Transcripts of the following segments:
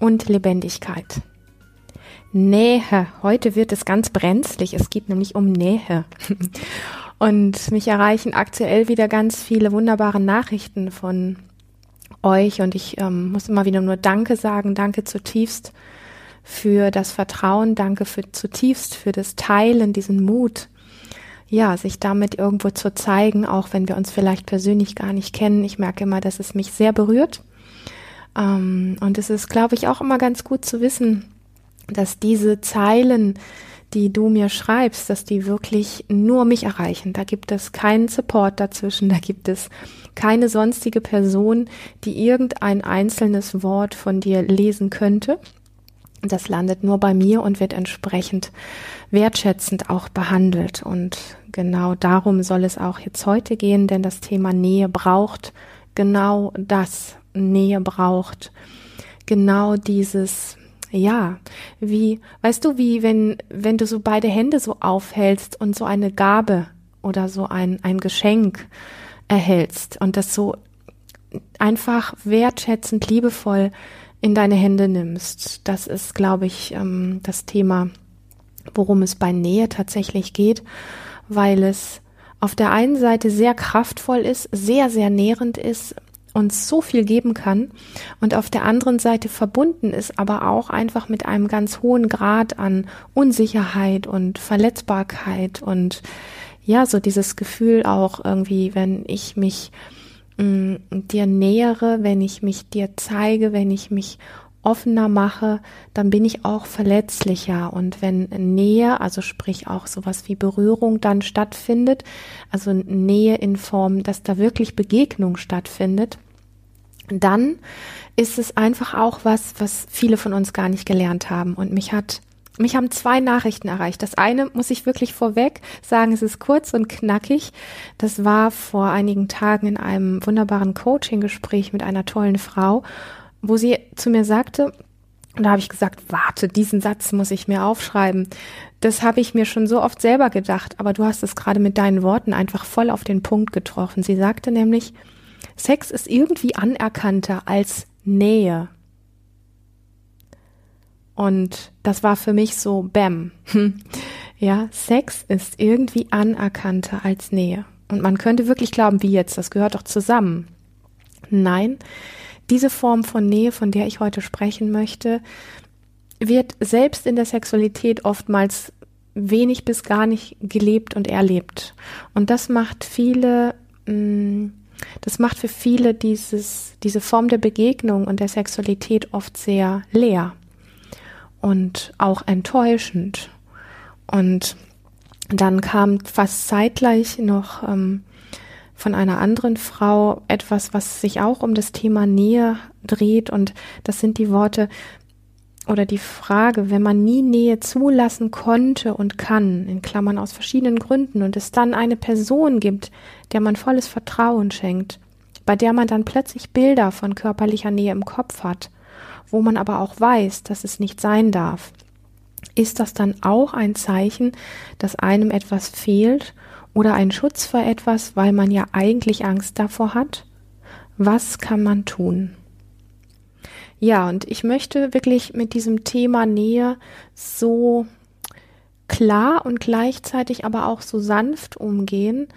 und Lebendigkeit. Nähe. Heute wird es ganz brenzlig. Es geht nämlich um Nähe. Und mich erreichen aktuell wieder ganz viele wunderbare Nachrichten von euch und ich ähm, muss immer wieder nur Danke sagen. Danke zutiefst für das Vertrauen. Danke für zutiefst für das Teilen, diesen Mut. Ja, sich damit irgendwo zu zeigen, auch wenn wir uns vielleicht persönlich gar nicht kennen. Ich merke immer, dass es mich sehr berührt ähm, und es ist, glaube ich, auch immer ganz gut zu wissen, dass diese Zeilen, die du mir schreibst, dass die wirklich nur mich erreichen. Da gibt es keinen Support dazwischen, da gibt es keine sonstige Person, die irgendein einzelnes Wort von dir lesen könnte. Das landet nur bei mir und wird entsprechend wertschätzend auch behandelt. Und genau darum soll es auch jetzt heute gehen, denn das Thema Nähe braucht genau das, Nähe braucht. Genau dieses, ja, wie, weißt du, wie wenn, wenn du so beide Hände so aufhältst und so eine Gabe oder so ein, ein Geschenk erhältst und das so einfach wertschätzend, liebevoll in deine Hände nimmst. Das ist, glaube ich, ähm, das Thema, worum es bei Nähe tatsächlich geht, weil es auf der einen Seite sehr kraftvoll ist, sehr, sehr nährend ist, uns so viel geben kann und auf der anderen Seite verbunden ist, aber auch einfach mit einem ganz hohen Grad an Unsicherheit und Verletzbarkeit und ja, so dieses Gefühl auch irgendwie, wenn ich mich mh, mm, dir nähere, wenn ich mich dir zeige, wenn ich mich offener mache, dann bin ich auch verletzlicher. Und wenn Nähe, also sprich auch sowas wie Berührung dann stattfindet, also Nähe in Form, dass da wirklich Begegnung stattfindet, dann ist es einfach auch was, was viele von uns gar nicht gelernt haben. Und mich hat mich haben zwei Nachrichten erreicht. Das eine muss ich wirklich vorweg sagen, es ist kurz und knackig. Das war vor einigen Tagen in einem wunderbaren Coaching-Gespräch mit einer tollen Frau wo sie zu mir sagte, und da habe ich gesagt, warte, diesen Satz muss ich mir aufschreiben. Das habe ich mir schon so oft selber gedacht, aber du hast es gerade mit deinen Worten einfach voll auf den Punkt getroffen. Sie sagte nämlich, Sex ist irgendwie anerkannter als Nähe. Und das war für mich so, bam. Ja, Sex ist irgendwie anerkannter als Nähe. Und man könnte wirklich glauben, wie jetzt, das gehört doch zusammen. Nein, diese Form von Nähe, von der ich heute sprechen möchte, wird selbst in der Sexualität oftmals wenig bis gar nicht gelebt und erlebt. Und das macht viele, mm, das macht für viele dieses, diese Form der Begegnung und der Sexualität oft sehr leer und auch enttäuschend. Und dann kam fast zeitgleich noch ähm, von einer anderen Frau etwas, was sich auch um das Thema Nähe dreht. Und das sind die Worte oder die Frage, wenn man nie Nähe zulassen konnte und kann, in Klammern aus verschiedenen Gründen, und es dann eine Person gibt, der man volles Vertrauen schenkt, bei der man dann plötzlich Bilder von körperlicher Nähe im Kopf hat, wo man aber auch weiß, dass es nicht sein darf, ist das dann auch ein Zeichen, dass einem etwas fehlt oder ein Schutz vor etwas, weil man ja eigentlich Angst davor hat? Was kann man tun? Ja, und ich möchte wirklich mit diesem Thema Nähe so klar und gleichzeitig aber auch so sanft umgehen,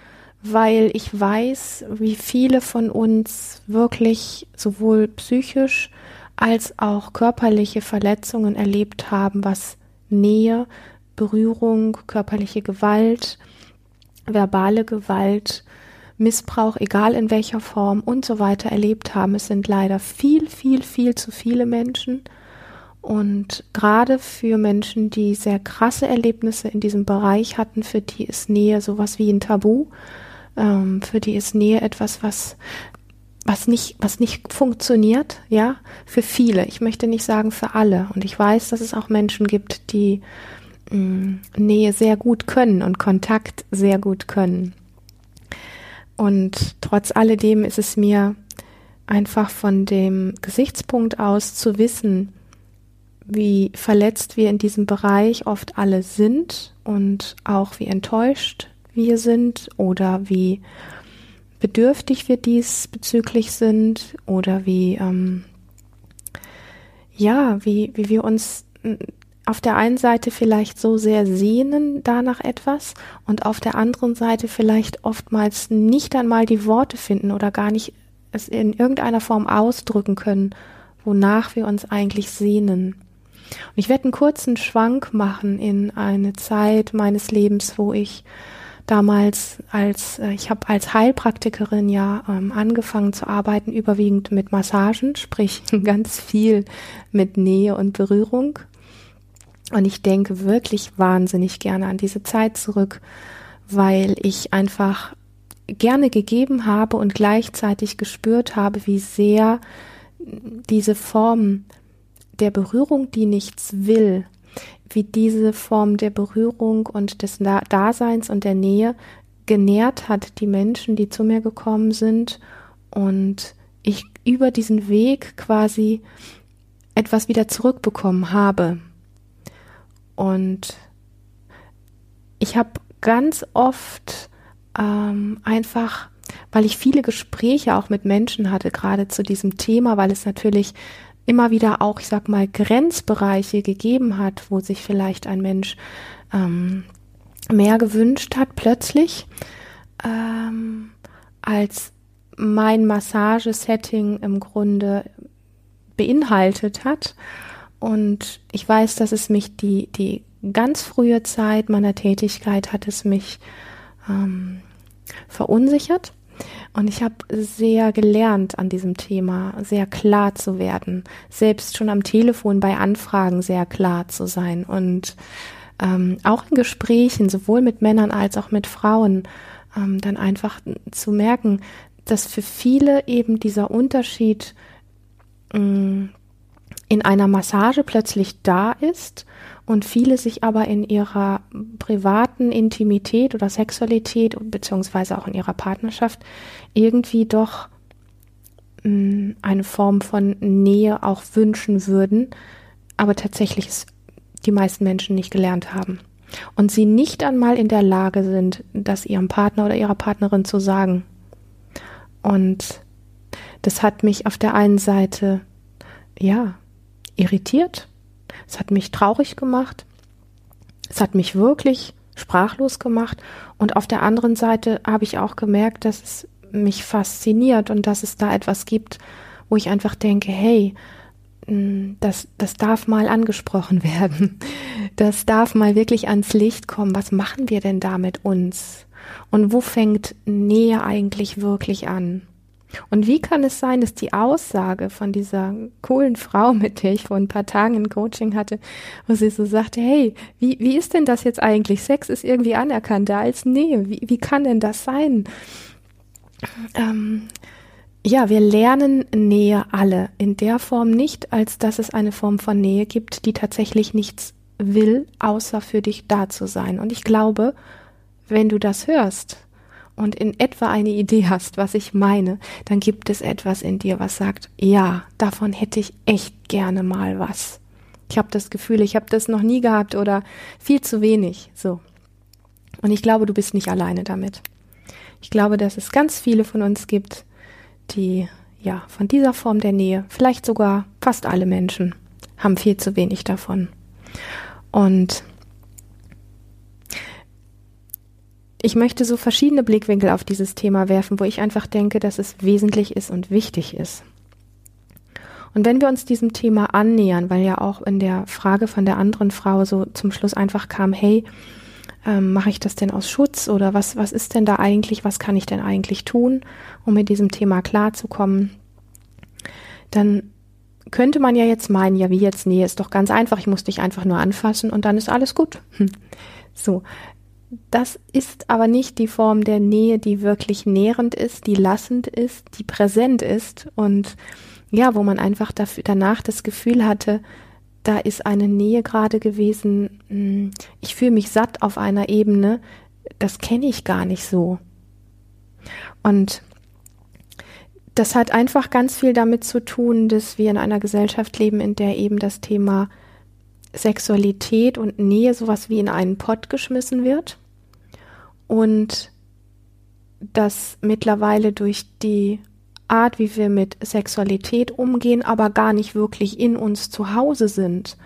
weil ich weiß, wie viele von uns wirklich sowohl psychisch als auch körperliche Verletzungen erlebt haben, was Nähe, Berührung, körperliche Gewalt, verbale Gewalt, Missbrauch, egal in welcher Form und so weiter erlebt haben. Es sind leider viel, viel, viel zu viele Menschen. Und gerade für Menschen, die sehr krasse Erlebnisse in diesem Bereich hatten, für die ist Nähe sowas wie ein Tabu. Ähm, für die ist Nähe etwas, was was nicht, was nicht funktioniert, ja, für viele. Ich möchte nicht sagen für alle. Und ich weiß, dass es auch Menschen gibt, die mh, mm, Nähe sehr gut können und Kontakt sehr gut können. Und trotz alledem ist es mir einfach von dem Gesichtspunkt aus zu wissen, wie verletzt wir in diesem Bereich oft alle sind und auch wie enttäuscht wir sind oder wie bedürftig wir diesbezüglich sind oder wie, ähm, ja, wie, wie wir uns auf der einen Seite vielleicht so sehr sehnen danach etwas und auf der anderen Seite vielleicht oftmals nicht einmal die Worte finden oder gar nicht es in irgendeiner Form ausdrücken können, wonach wir uns eigentlich sehnen. Und ich werde einen kurzen Schwank machen in eine Zeit meines Lebens, wo ich damals als äh, ich habe als Heilpraktikerin ja ähm, angefangen zu arbeiten, überwiegend mit Massagen, sprich ganz viel mit Nähe und Berührung. Und ich denke wirklich wahnsinnig gerne an diese Zeit zurück, weil ich einfach gerne gegeben habe und gleichzeitig gespürt habe, wie sehr diese Form der Berührung, die nichts will, wie diese Form der Berührung und des Daseins und der Nähe genährt hat die Menschen, die zu mir gekommen sind und ich über diesen Weg quasi etwas wieder zurückbekommen habe. Und ich habe ganz oft ähm, einfach, weil ich viele Gespräche auch mit Menschen hatte, gerade zu diesem Thema, weil es natürlich immer wieder auch, ich sag mal, Grenzbereiche gegeben hat, wo sich vielleicht ein Mensch ähm, mehr gewünscht hat plötzlich, ähm, als mein Massagesetting im Grunde beinhaltet hat. Und ich weiß, dass es mich die, die ganz frühe Zeit meiner Tätigkeit hat es mich ähm, verunsichert und ich habe sehr gelernt an diesem Thema, sehr klar zu werden, selbst schon am Telefon bei Anfragen sehr klar zu sein. Und ähm, auch in Gesprächen, sowohl mit Männern als auch mit Frauen, ähm, dann einfach zu merken, dass für viele eben dieser Unterschied mm, in einer Massage plötzlich da ist und viele sich aber in ihrer privaten Intimität oder Sexualität beziehungsweise auch in ihrer Partnerschaft irgendwie doch mh, mm, eine Form von Nähe auch wünschen würden, aber tatsächlich es die meisten Menschen nicht gelernt haben und sie nicht einmal in der Lage sind, das ihrem Partner oder ihrer Partnerin zu sagen. Und das hat mich auf der einen Seite ja irritiert es hat mich traurig gemacht. Es hat mich wirklich sprachlos gemacht. Und auf der anderen Seite habe ich auch gemerkt, dass es mich fasziniert und dass es da etwas gibt, wo ich einfach denke, hey, hm, das, das darf mal angesprochen werden. Das darf mal wirklich ans Licht kommen. Was machen wir denn da mit uns? Und wo fängt Nähe eigentlich wirklich an? Und wie kann es sein, dass die Aussage von dieser coolen Frau, mit der ich vor ein paar Tagen ein Coaching hatte, wo sie so sagte, hey, wie, wie ist denn das jetzt eigentlich? Sex ist irgendwie anerkannter als Nähe. Wie, wie kann denn das sein? Ähm, ja, wir lernen Nähe alle in der Form nicht, als dass es eine Form von Nähe gibt, die tatsächlich nichts will, außer für dich da zu sein. Und ich glaube, wenn du das hörst, und in etwa eine Idee hast, was ich meine, dann gibt es etwas in dir, was sagt, ja, davon hätte ich echt gerne mal was. Ich habe das Gefühl, ich habe das noch nie gehabt oder viel zu wenig. So. Und ich glaube, du bist nicht alleine damit. Ich glaube, dass es ganz viele von uns gibt, die ja von dieser Form der Nähe, vielleicht sogar fast alle Menschen, haben viel zu wenig davon. Und ich möchte so verschiedene Blickwinkel auf dieses Thema werfen, wo ich einfach denke, dass es wesentlich ist und wichtig ist. Und wenn wir uns diesem Thema annähern, weil ja auch in der Frage von der anderen Frau so zum Schluss einfach kam, hey, ähm, mache ich das denn aus Schutz oder was, was ist denn da eigentlich, was kann ich denn eigentlich tun, um mit diesem Thema klarzukommen, dann könnte man ja jetzt meinen, ja, wie jetzt, nee, ist doch ganz einfach, ich muss dich einfach nur anfassen und dann ist alles gut. So, das ist aber nicht die Form der Nähe, die wirklich nährend ist, die lassend ist, die präsent ist und ja, wo man einfach dafür, danach das Gefühl hatte, da ist eine Nähe gerade gewesen, hm, ich fühle mich satt auf einer Ebene, das kenne ich gar nicht so. Und das hat einfach ganz viel damit zu tun, dass wir in einer Gesellschaft leben, in der eben das Thema Sexualität und Nähe sowas wie in einen Pott geschmissen wird und dass mittlerweile durch die Art, wie wir mit Sexualität umgehen, aber gar nicht wirklich in uns zu Hause sind.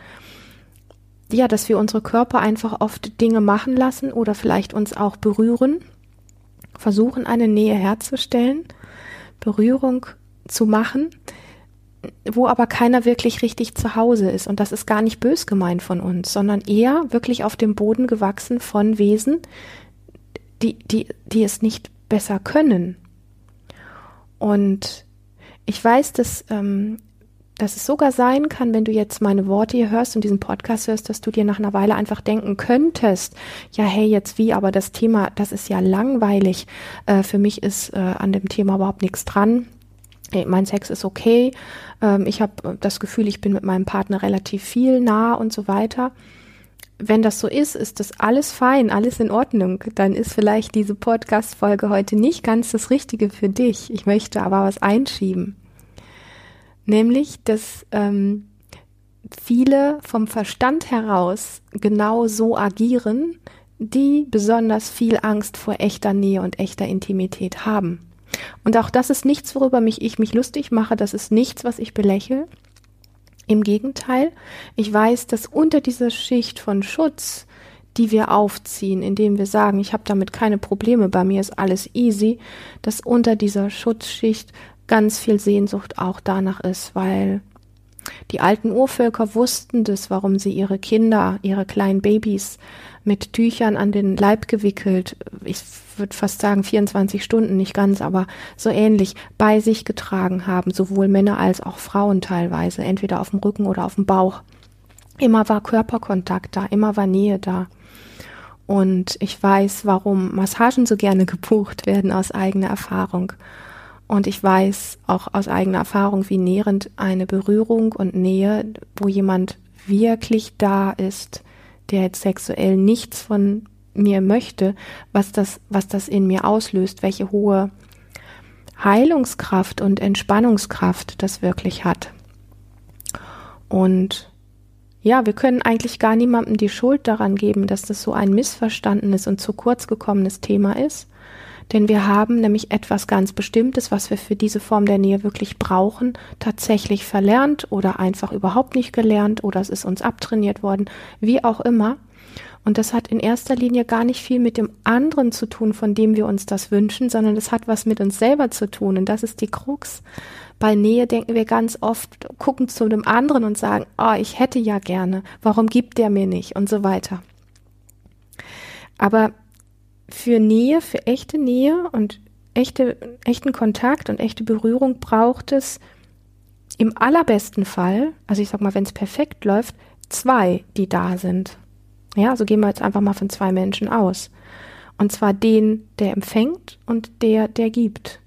Ja, dass wir unsere Körper einfach oft Dinge machen lassen oder vielleicht uns auch berühren, versuchen eine Nähe herzustellen, Berührung zu machen, wo aber keiner wirklich richtig zu Hause ist. Und das ist gar nicht bös gemeint von uns, sondern eher wirklich auf dem Boden gewachsen von Wesen, die, die, die es nicht besser können. Und ich weiß, dass, ähm, dass es sogar sein kann, wenn du jetzt meine Worte hier hörst und diesen Podcast hörst, dass du dir nach einer Weile einfach denken könntest, ja, hey, jetzt wie, aber das Thema, das ist ja langweilig. Äh, für mich ist äh, an dem Thema überhaupt nichts dran. Hey, mein Sex ist okay. Ähm, ich habe das Gefühl, ich bin mit meinem Partner relativ viel nah und so weiter wenn das so ist, ist das alles fein, alles in Ordnung. Dann ist vielleicht diese Podcast-Folge heute nicht ganz das Richtige für dich. Ich möchte aber was einschieben. Nämlich, dass ähm, viele vom Verstand heraus genau so agieren, die besonders viel Angst vor echter Nähe und echter Intimität haben. Und auch das ist nichts, worüber mich ich mich lustig mache, das ist nichts, was ich belächle, im Gegenteil, ich weiß, dass unter dieser Schicht von Schutz, die wir aufziehen, indem wir sagen, ich habe damit keine Probleme, bei mir ist alles easy, dass unter dieser Schutzschicht ganz viel Sehnsucht auch danach ist, weil die alten Urvölker wussten das, warum sie ihre Kinder, ihre kleinen Babys mit Tüchern an den Leib gewickelt, ich würde fast sagen 24 Stunden, nicht ganz, aber so ähnlich, bei sich getragen haben, sowohl Männer als auch Frauen teilweise, entweder auf dem Rücken oder auf dem Bauch. Immer war Körperkontakt da, immer war Nähe da. Und ich weiß, warum Massagen so gerne gebucht werden aus eigener Erfahrung. Und ich weiß auch aus eigener Erfahrung, wie nährend eine Berührung und Nähe, wo jemand wirklich da ist, der jetzt sexuell nichts von mir möchte, was das, was das in mir auslöst, welche hohe Heilungskraft und Entspannungskraft das wirklich hat. Und ja, wir können eigentlich gar niemandem die Schuld daran geben, dass das so ein missverstandenes und zu kurz gekommenes Thema ist. Denn wir haben nämlich etwas ganz Bestimmtes, was wir für diese Form der Nähe wirklich brauchen, tatsächlich verlernt oder einfach überhaupt nicht gelernt oder es ist uns abtrainiert worden, wie auch immer. Und das hat in erster Linie gar nicht viel mit dem anderen zu tun, von dem wir uns das wünschen, sondern das hat was mit uns selber zu tun. Und das ist die Krux. Bei Nähe denken wir ganz oft, gucken zu dem anderen und sagen, oh, ich hätte ja gerne, warum gibt der mir nicht und so weiter. Aber für Nähe, für echte Nähe und echte, echten Kontakt und echte Berührung braucht es im allerbesten Fall, also ich sag mal, wenn es perfekt läuft, zwei, die da sind. Ja, also gehen wir jetzt einfach mal von zwei Menschen aus. Und zwar den, der empfängt und der, der gibt.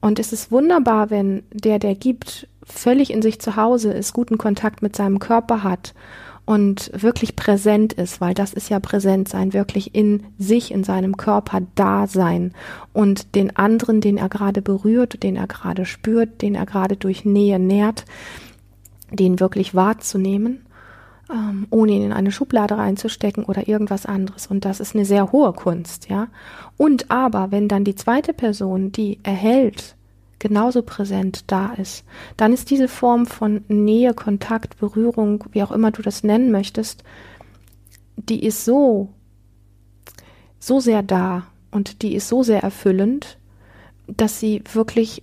Und es ist wunderbar, wenn der, der gibt, völlig in sich zu Hause ist, guten Kontakt mit seinem Körper hat und wirklich präsent ist, weil das ist ja präsent sein, wirklich in sich, in seinem Körper da sein und den anderen, den er gerade berührt, den er gerade spürt, den er gerade durch Nähe nährt, den wirklich wahrzunehmen, ähm, ohne ihn in eine Schublade reinzustecken oder irgendwas anderes. Und das ist eine sehr hohe Kunst, ja. Und aber, wenn dann die zweite Person, die erhält, genauso präsent da ist, dann ist diese Form von Nähe, Kontakt, Berührung, wie auch immer du das nennen möchtest, die ist so, so sehr da und die ist so sehr erfüllend, dass sie wirklich,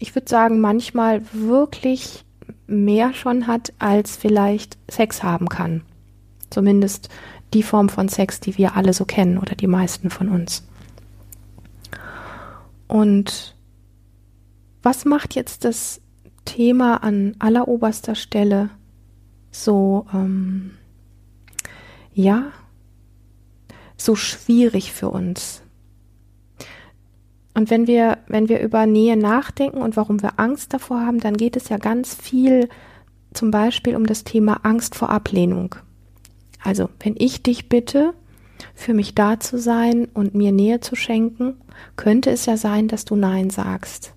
ich würde sagen, manchmal wirklich mehr schon hat, als vielleicht Sex haben kann. Zumindest die Form von Sex, die wir alle so kennen oder die meisten von uns. Und was macht jetzt das Thema an alleroberster Stelle so, ähm, ja, so schwierig für uns. Und wenn wir, wenn wir über Nähe nachdenken und warum wir Angst davor haben, dann geht es ja ganz viel zum Beispiel um das Thema Angst vor Ablehnung. Also, wenn ich dich bitte, für mich da zu sein und mir Nähe zu schenken, könnte es ja sein, dass du Nein sagst.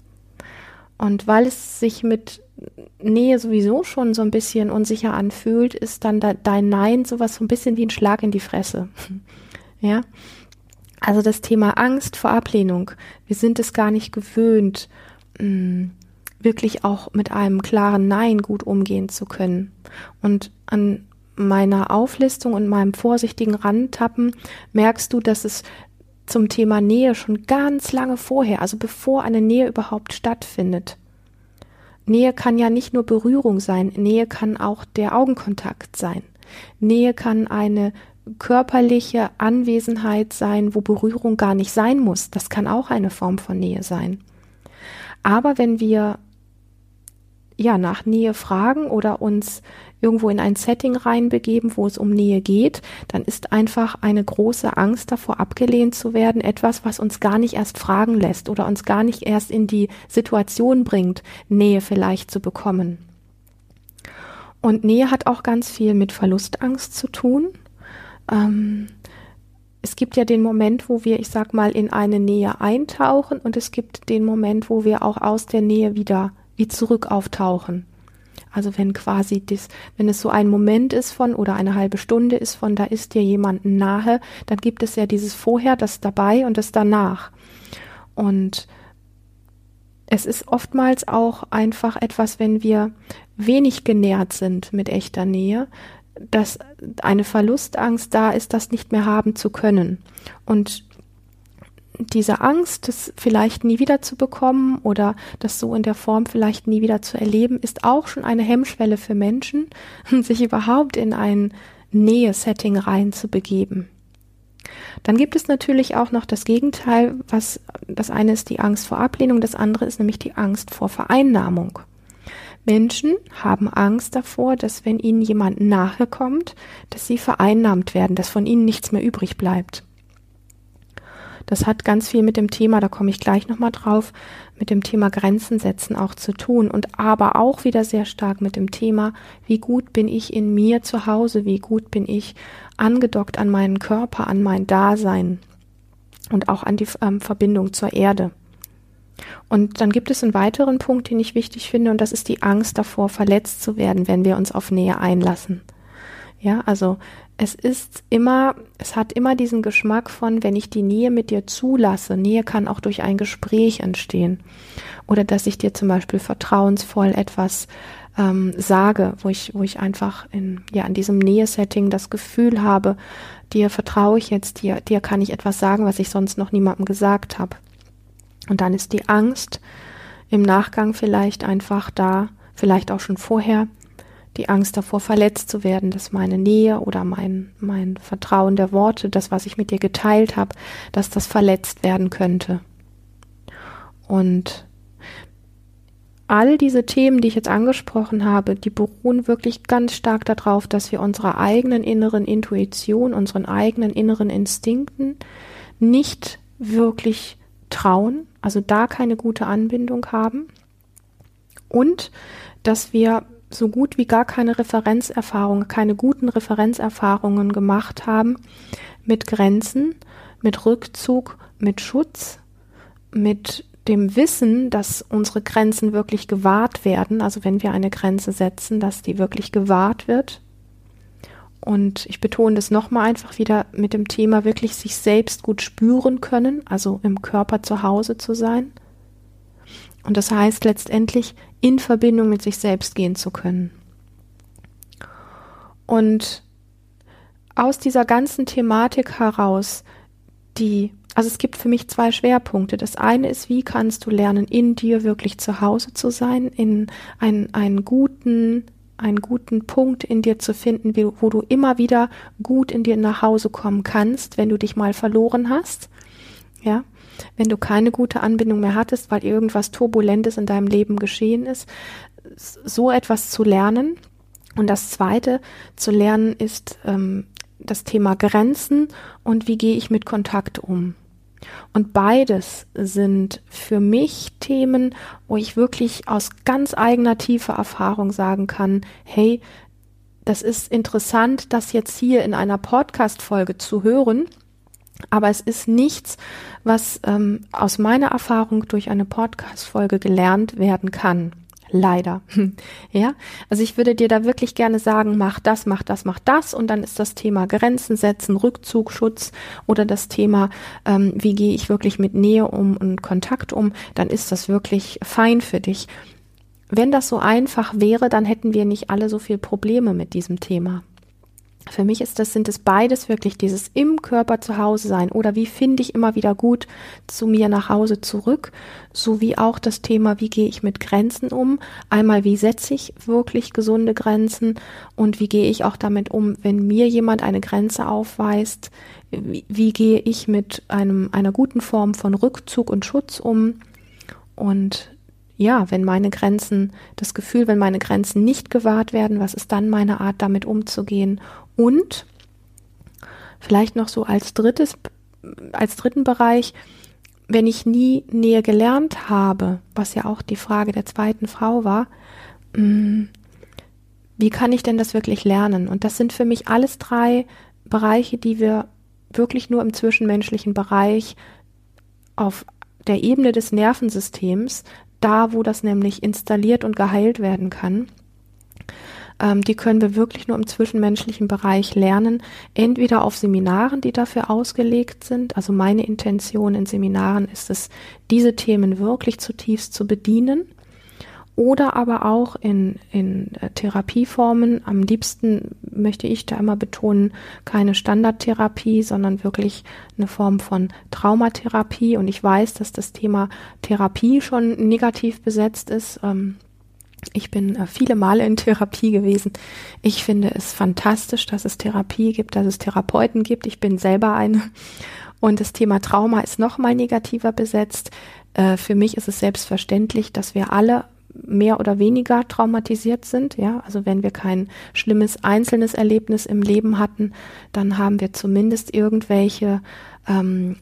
Und weil es sich mit Nähe sowieso schon so ein bisschen unsicher anfühlt, ist dann da dein Nein sowas so ein bisschen wie ein Schlag in die Fresse. ja. Also das Thema Angst vor Ablehnung. Wir sind es gar nicht gewöhnt, mh, mm, wirklich auch mit einem klaren Nein gut umgehen zu können. Und an meiner Auflistung und meinem vorsichtigen Rantappen merkst du, dass es zum Thema Nähe schon ganz lange vorher, also bevor eine Nähe überhaupt stattfindet. Nähe kann ja nicht nur Berührung sein, Nähe kann auch der Augenkontakt sein. Nähe kann eine körperliche Anwesenheit sein, wo Berührung gar nicht sein muss. Das kann auch eine Form von Nähe sein. Aber wenn wir ja nach Nähe fragen oder uns irgendwo in ein Setting reinbegeben, wo es um Nähe geht, dann ist einfach eine große Angst davor, abgelehnt zu werden, etwas, was uns gar nicht erst fragen lässt oder uns gar nicht erst in die Situation bringt, Nähe vielleicht zu bekommen. Und Nähe hat auch ganz viel mit Verlustangst zu tun. Ähm, es gibt ja den Moment, wo wir, ich sag mal, in eine Nähe eintauchen und es gibt den Moment, wo wir auch aus der Nähe wieder wie zurück auftauchen. Also wenn quasi das, wenn es so ein Moment ist von oder eine halbe Stunde ist von, da ist dir jemanden nahe, dann gibt es ja dieses vorher, das dabei und das danach. Und es ist oftmals auch einfach etwas, wenn wir wenig genährt sind mit echter Nähe, dass eine Verlustangst da ist, das nicht mehr haben zu können. Und diese Angst, das vielleicht nie wieder zu bekommen oder das so in der Form vielleicht nie wieder zu erleben, ist auch schon eine Hemmschwelle für Menschen, sich überhaupt in ein Nähe-Setting reinzubegeben. Dann gibt es natürlich auch noch das Gegenteil, was das eine ist die Angst vor Ablehnung, das andere ist nämlich die Angst vor Vereinnahmung. Menschen haben Angst davor, dass wenn ihnen jemand nahe kommt, dass sie vereinnahmt werden, dass von ihnen nichts mehr übrig bleibt. Das hat ganz viel mit dem Thema, da komme ich gleich nochmal drauf, mit dem Thema Grenzen setzen auch zu tun und aber auch wieder sehr stark mit dem Thema, wie gut bin ich in mir zu Hause, wie gut bin ich angedockt an meinen Körper, an mein Dasein und auch an die ähm, Verbindung zur Erde. Und dann gibt es einen weiteren Punkt, den ich wichtig finde, und das ist die Angst davor, verletzt zu werden, wenn wir uns auf Nähe einlassen. Ja, also es ist immer, es hat immer diesen Geschmack von, wenn ich die Nähe mit dir zulasse. Nähe kann auch durch ein Gespräch entstehen. Oder dass ich dir zum Beispiel vertrauensvoll etwas ähm, sage, wo ich, wo ich einfach in, ja, in diesem Nähe-Setting das Gefühl habe, dir vertraue ich jetzt, dir, dir kann ich etwas sagen, was ich sonst noch niemandem gesagt habe. Und dann ist die Angst im Nachgang vielleicht einfach da, vielleicht auch schon vorher, die Angst davor, verletzt zu werden, dass meine Nähe oder mein, mein Vertrauen der Worte, das, was ich mit dir geteilt habe, dass das verletzt werden könnte. Und all diese Themen, die ich jetzt angesprochen habe, die beruhen wirklich ganz stark darauf, dass wir unserer eigenen inneren Intuition, unseren eigenen inneren Instinkten nicht wirklich trauen, also da keine gute Anbindung haben und dass wir so gut wie gar keine Referenzerfahrungen, keine guten Referenzerfahrungen gemacht haben mit Grenzen, mit Rückzug, mit Schutz, mit dem Wissen, dass unsere Grenzen wirklich gewahrt werden, also wenn wir eine Grenze setzen, dass die wirklich gewahrt wird. Und ich betone das nochmal einfach wieder mit dem Thema wirklich sich selbst gut spüren können, also im Körper zu Hause zu sein. Und das heißt letztendlich in Verbindung mit sich selbst gehen zu können. Und aus dieser ganzen Thematik heraus, die, also es gibt für mich zwei Schwerpunkte. Das eine ist, wie kannst du lernen, in dir wirklich zu Hause zu sein, in einen, einen guten, einen guten Punkt in dir zu finden, wo du immer wieder gut in dir nach Hause kommen kannst, wenn du dich mal verloren hast. Ja, wenn du keine gute Anbindung mehr hattest, weil irgendwas Turbulentes in deinem Leben geschehen ist, so etwas zu lernen. Und das Zweite zu lernen ist, ähm, das Thema Grenzen und wie gehe ich mit Kontakt um. Und beides sind für mich Themen, wo ich wirklich aus ganz eigener tiefer Erfahrung sagen kann, hey, das ist interessant, das jetzt hier in einer Podcast-Folge zu hören, aber es ist nichts, was ähm, aus meiner Erfahrung durch eine Podcast-Folge gelernt werden kann. Leider. ja, also ich würde dir da wirklich gerne sagen, mach das, mach das, mach das und dann ist das Thema Grenzen setzen, Rückzug, Schutz oder das Thema, ähm, wie gehe ich wirklich mit Nähe um und Kontakt um, dann ist das wirklich fein für dich. Wenn das so einfach wäre, dann hätten wir nicht alle so viel Probleme mit diesem Thema. Für mich ist das, sind es beides wirklich dieses im Körper zu Hause sein oder wie finde ich immer wieder gut zu mir nach Hause zurück, sowie auch das Thema, wie gehe ich mit Grenzen um? Einmal, wie setze ich wirklich gesunde Grenzen und wie gehe ich auch damit um, wenn mir jemand eine Grenze aufweist? Wie, wie gehe ich mit einem, einer guten Form von Rückzug und Schutz um? Und ja, wenn meine Grenzen, das Gefühl, wenn meine Grenzen nicht gewahrt werden, was ist dann meine Art, damit umzugehen? Und vielleicht noch so als drittes, als dritten Bereich, wenn ich nie Nähe gelernt habe, was ja auch die Frage der zweiten Frau war, mm, wie kann ich denn das wirklich lernen? Und das sind für mich alles drei Bereiche, die wir wirklich nur im zwischenmenschlichen Bereich auf der Ebene des Nervensystems da, wo das nämlich installiert und geheilt werden kann. Ähm, die können wir wirklich nur im zwischenmenschlichen Bereich lernen, entweder auf Seminaren, die dafür ausgelegt sind. Also meine Intention in Seminaren ist es, diese Themen wirklich zutiefst zu bedienen oder aber auch in, in äh, Therapieformen. Am liebsten möchte ich da immer betonen, keine Standardtherapie, sondern wirklich eine Form von Traumatherapie. Und ich weiß, dass das Thema Therapie schon negativ besetzt ist. Ähm, ich bin äh, viele Male in Therapie gewesen. Ich finde es fantastisch, dass es Therapie gibt, dass es Therapeuten gibt. Ich bin selber eine. Und das Thema Trauma ist noch mal negativer besetzt. Äh, für mich ist es selbstverständlich, dass wir alle mehr oder weniger traumatisiert sind. Ja, also wenn wir kein schlimmes einzelnes Erlebnis im Leben hatten, dann haben wir zumindest irgendwelche ähm,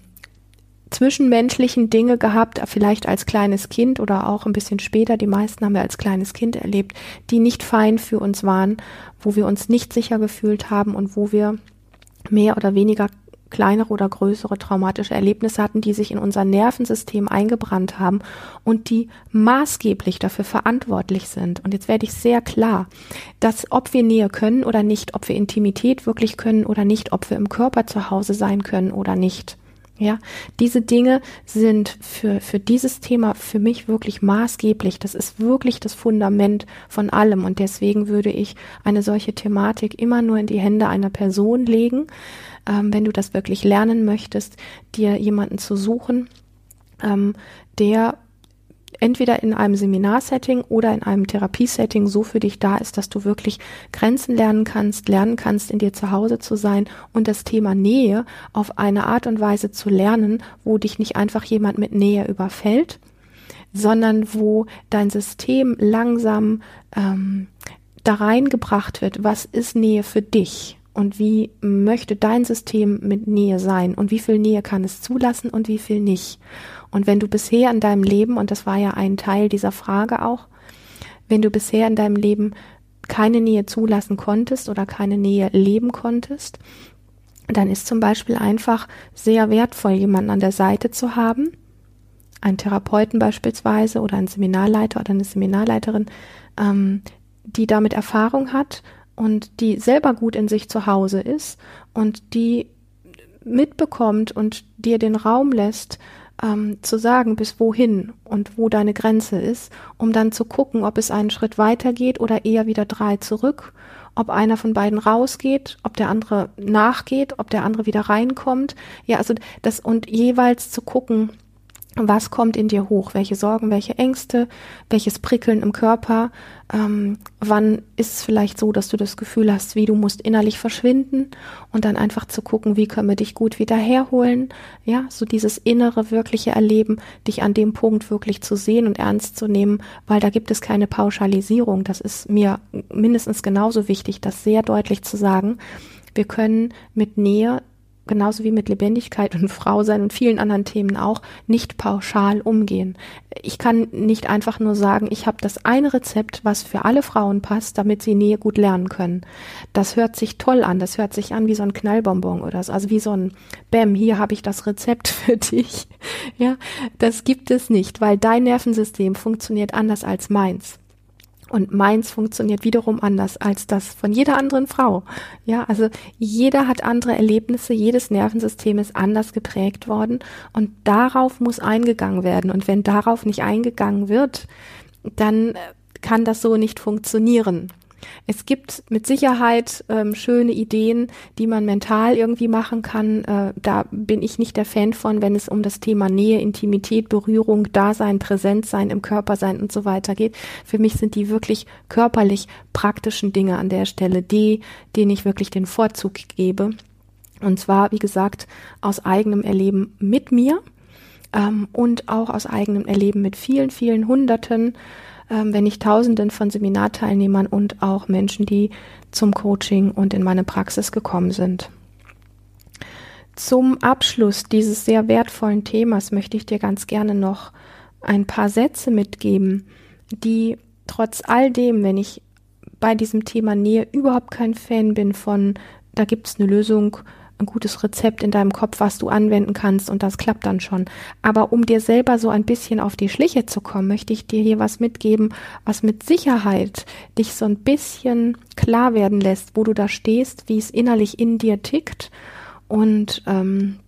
zwischenmenschlichen Dinge gehabt, vielleicht als kleines Kind oder auch ein bisschen später. Die meisten haben wir als kleines Kind erlebt, die nicht fein für uns waren, wo wir uns nicht sicher gefühlt haben und wo wir mehr oder weniger kleinere oder größere traumatische Erlebnisse hatten, die sich in unser Nervensystem eingebrannt haben und die maßgeblich dafür verantwortlich sind. Und jetzt werde ich sehr klar, dass ob wir Nähe können oder nicht, ob wir Intimität wirklich können oder nicht, ob wir im Körper zu Hause sein können oder nicht. Ja, diese Dinge sind für, für dieses Thema für mich wirklich maßgeblich. Das ist wirklich das Fundament von allem. Und deswegen würde ich eine solche Thematik immer nur in die Hände einer Person legen, ähm, wenn du das wirklich lernen möchtest, dir jemanden zu suchen, ähm, der entweder in einem Seminarsetting oder in einem Therapiesetting so für dich da ist, dass du wirklich Grenzen lernen kannst, lernen kannst, in dir zu Hause zu sein und das Thema Nähe auf eine Art und Weise zu lernen, wo dich nicht einfach jemand mit Nähe überfällt, sondern wo dein System langsam ähm, da reingebracht wird, was ist Nähe für dich? und wie möchte dein System mit Nähe sein und wie viel Nähe kann es zulassen und wie viel nicht. Und wenn du bisher in deinem Leben, und das war ja ein Teil dieser Frage auch, wenn du bisher in deinem Leben keine Nähe zulassen konntest oder keine Nähe leben konntest, dann ist zum Beispiel einfach sehr wertvoll, jemanden an der Seite zu haben, einen Therapeuten beispielsweise oder einen Seminarleiter oder eine Seminarleiterin, ähm, die damit Erfahrung hat und die selber gut in sich zu Hause ist und die mitbekommt und dir den Raum lässt, ähm, zu sagen, bis wohin und wo deine Grenze ist, um dann zu gucken, ob es einen Schritt weiter geht oder eher wieder drei zurück, ob einer von beiden rausgeht, ob der andere nachgeht, ob der andere wieder reinkommt. Ja, also das und jeweils zu gucken, was kommt in dir hoch, welche Sorgen, welche Ängste, welches Prickeln im Körper, ähm, wann ist es vielleicht so, dass du das Gefühl hast, wie du musst innerlich verschwinden und dann einfach zu gucken, wie können wir dich gut wieder herholen, ja, so dieses innere, wirkliche Erleben, dich an dem Punkt wirklich zu sehen und ernst zu nehmen, weil da gibt es keine Pauschalisierung, das ist mir mindestens genauso wichtig, das sehr deutlich zu sagen, Wir können mit Nähe genauso wie mit Lebendigkeit und Frau sein und vielen anderen Themen auch, nicht pauschal umgehen. Ich kann nicht einfach nur sagen, ich habe das eine Rezept, was für alle Frauen passt, damit sie Nähe gut lernen können. Das hört sich toll an, das hört sich an wie so ein Knallbonbon oder so, also wie so ein Bäm, hier habe ich das Rezept für dich. Ja, das gibt es nicht, weil dein Nervensystem funktioniert anders als meins. Und meins funktioniert wiederum anders als das von jeder anderen Frau. Ja, also jeder hat andere Erlebnisse, jedes Nervensystem ist anders geprägt worden und darauf muss eingegangen werden. Und wenn darauf nicht eingegangen wird, dann kann das so nicht funktionieren. Es gibt mit Sicherheit ähm, schöne Ideen, die man mental irgendwie machen kann. Äh, da bin ich nicht der Fan von, wenn es um das Thema Nähe, Intimität, Berührung, Dasein, Präsenzsein im Körper sein und so weiter geht. Für mich sind die wirklich körperlich praktischen Dinge an der Stelle die, denen ich wirklich den Vorzug gebe. Und zwar, wie gesagt, aus eigenem Erleben mit mir ähm, und auch aus eigenem Erleben mit vielen, vielen Hunderten wenn nicht Tausenden von Seminarteilnehmern und auch Menschen, die zum Coaching und in meine Praxis gekommen sind. Zum Abschluss dieses sehr wertvollen Themas möchte ich dir ganz gerne noch ein paar Sätze mitgeben, die trotz all dem, wenn ich bei diesem Thema Nähe überhaupt kein Fan bin von, da gibt es eine Lösung, ein gutes Rezept in deinem Kopf, was du anwenden kannst und das klappt dann schon. Aber um dir selber so ein bisschen auf die Schliche zu kommen, möchte ich dir hier was mitgeben, was mit Sicherheit dich so ein bisschen klar werden lässt, wo du da stehst, wie es innerlich in dir tickt und ähm,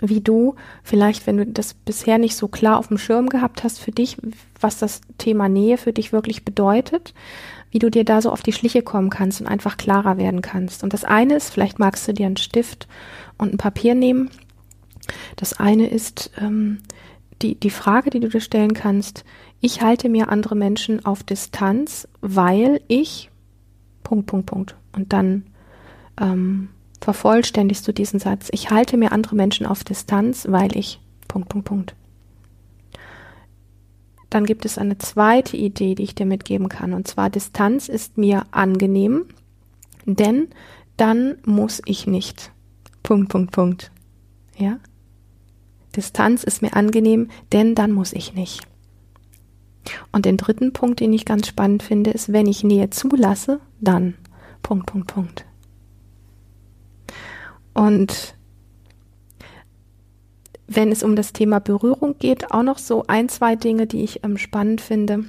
wie du vielleicht, wenn du das bisher nicht so klar auf dem Schirm gehabt hast für dich, was das Thema Nähe für dich wirklich bedeutet, wie du dir da so auf die Schliche kommen kannst und einfach klarer werden kannst. Und das eine ist, vielleicht magst du dir einen Stift und ein Papier nehmen. Das eine ist ähm, die, die Frage, die du dir stellen kannst, ich halte mir andere Menschen auf Distanz, weil ich Punkt, Punkt, Punkt. Und dann ähm, vervollständigst du diesen Satz. Ich halte mir andere Menschen auf Distanz, weil ich Punkt, Punkt, Punkt. Dann gibt es eine zweite Idee, die ich dir mitgeben kann. Und zwar Distanz ist mir angenehm, denn dann muss ich nicht. Punkt, Punkt, Punkt. Ja? Distanz ist mir angenehm, denn dann muss ich nicht. Und den dritten Punkt, den ich ganz spannend finde, ist, wenn ich Nähe zulasse, dann. Punkt, Punkt, Punkt. Und wenn es um das Thema Berührung geht, auch noch so ein, zwei Dinge, die ich ähm, spannend finde.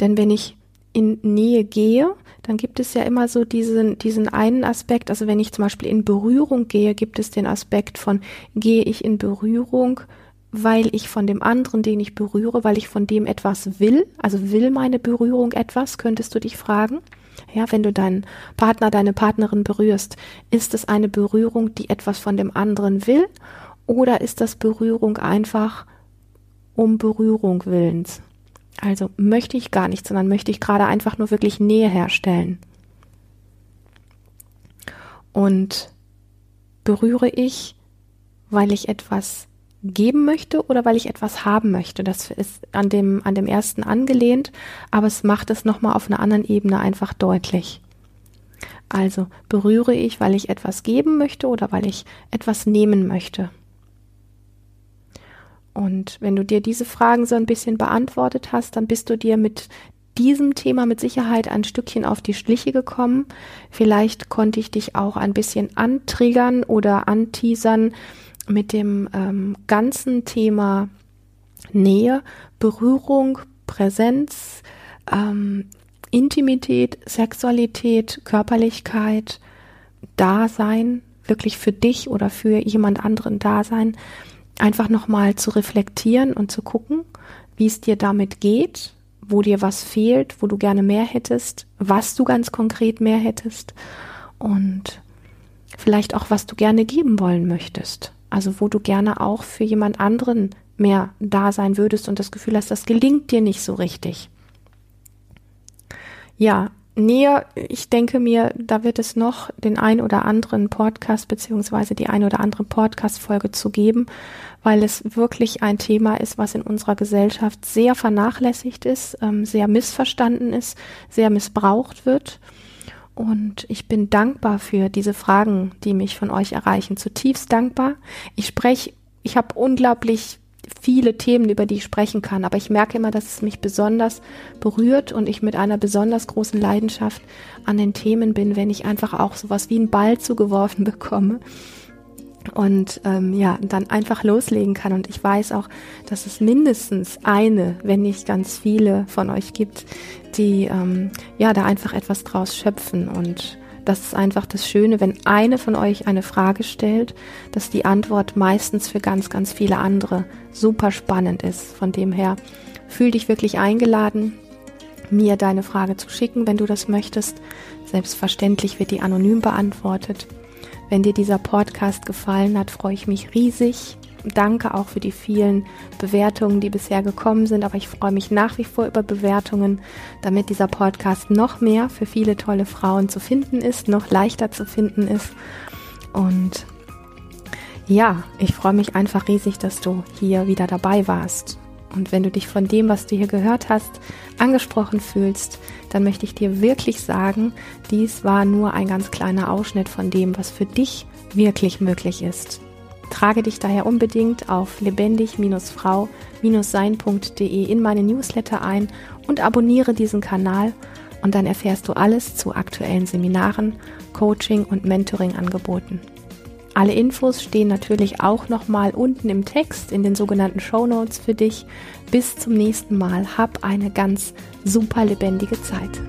Denn wenn ich in Nähe gehe, dann gibt es ja immer so diesen, diesen einen Aspekt, also wenn ich zum Beispiel in Berührung gehe, gibt es den Aspekt von, gehe ich in Berührung, weil ich von dem anderen, den ich berühre, weil ich von dem etwas will, also will meine Berührung etwas, könntest du dich fragen. Ja, wenn du deinen Partner, deine Partnerin berührst, ist es eine Berührung, die etwas von dem anderen will oder ist das Berührung einfach um Berührung willens? Also möchte ich gar nicht, sondern möchte ich gerade einfach nur wirklich Nähe herstellen. Und berühre ich, weil ich etwas geben möchte oder weil ich etwas haben möchte. Das ist an dem, an dem ersten angelehnt, aber es macht es nochmal auf einer anderen Ebene einfach deutlich. Also berühre ich, weil ich etwas geben möchte oder weil ich etwas nehmen möchte. Und wenn du dir diese Fragen so ein bisschen beantwortet hast, dann bist du dir mit diesem Thema mit Sicherheit ein Stückchen auf die Schliche gekommen. Vielleicht konnte ich dich auch ein bisschen antriggern oder anteasern mit dem ähm, ganzen Thema Nähe, Berührung, Präsenz, ähm, Intimität, Sexualität, Körperlichkeit, Dasein, wirklich für dich oder für jemand anderen Dasein einfach nochmal zu reflektieren und zu gucken, wie es dir damit geht, wo dir was fehlt, wo du gerne mehr hättest, was du ganz konkret mehr hättest und vielleicht auch, was du gerne geben wollen möchtest. Also wo du gerne auch für jemand anderen mehr da sein würdest und das Gefühl hast, das gelingt dir nicht so richtig. Ja, näher, ich denke mir, da wird es noch den ein oder anderen Podcast beziehungsweise die ein oder andere Podcast-Folge zu geben, weil es wirklich ein Thema ist, was in unserer Gesellschaft sehr vernachlässigt ist, ähm, sehr missverstanden ist, sehr missbraucht wird und ich bin dankbar für diese Fragen, die mich von euch erreichen. Zutiefst dankbar. Ich spreche, ich habe unglaublich viele Themen, über die ich sprechen kann, aber ich merke immer, dass es mich besonders berührt und ich mit einer besonders großen Leidenschaft an den Themen bin, wenn ich einfach auch sowas wie einen Ball zugeworfen bekomme und ähm, ja, dann einfach loslegen kann. Und ich weiß auch, dass es mindestens eine, wenn nicht ganz viele von euch gibt, die ähm, ja da einfach etwas draus schöpfen. Und das ist einfach das Schöne, wenn eine von euch eine Frage stellt, dass die Antwort meistens für ganz, ganz viele andere super spannend ist. Von dem her fühl dich wirklich eingeladen, mir deine Frage zu schicken, wenn du das möchtest. Selbstverständlich wird die anonym beantwortet. Wenn dir dieser Podcast gefallen hat, freue ich mich riesig. Danke auch für die vielen Bewertungen, die bisher gekommen sind, aber ich freue mich nach wie vor über Bewertungen, damit dieser Podcast noch mehr für viele tolle Frauen zu finden ist, noch leichter zu finden ist. Und ja, ich freue mich einfach riesig, dass du hier wieder dabei warst. Und wenn du dich von dem, was du hier gehört hast, angesprochen fühlst, dann möchte ich dir wirklich sagen, dies war nur ein ganz kleiner Ausschnitt von dem, was für dich wirklich möglich ist. Trage dich daher unbedingt auf lebendig-frau-sein.de in meine Newsletter ein und abonniere diesen Kanal und dann erfährst du alles zu aktuellen Seminaren, Coaching und Mentoring-Angeboten. Alle Infos stehen natürlich auch nochmal unten im Text in den sogenannten Show Notes für dich. Bis zum nächsten Mal. Hab eine ganz super lebendige Zeit.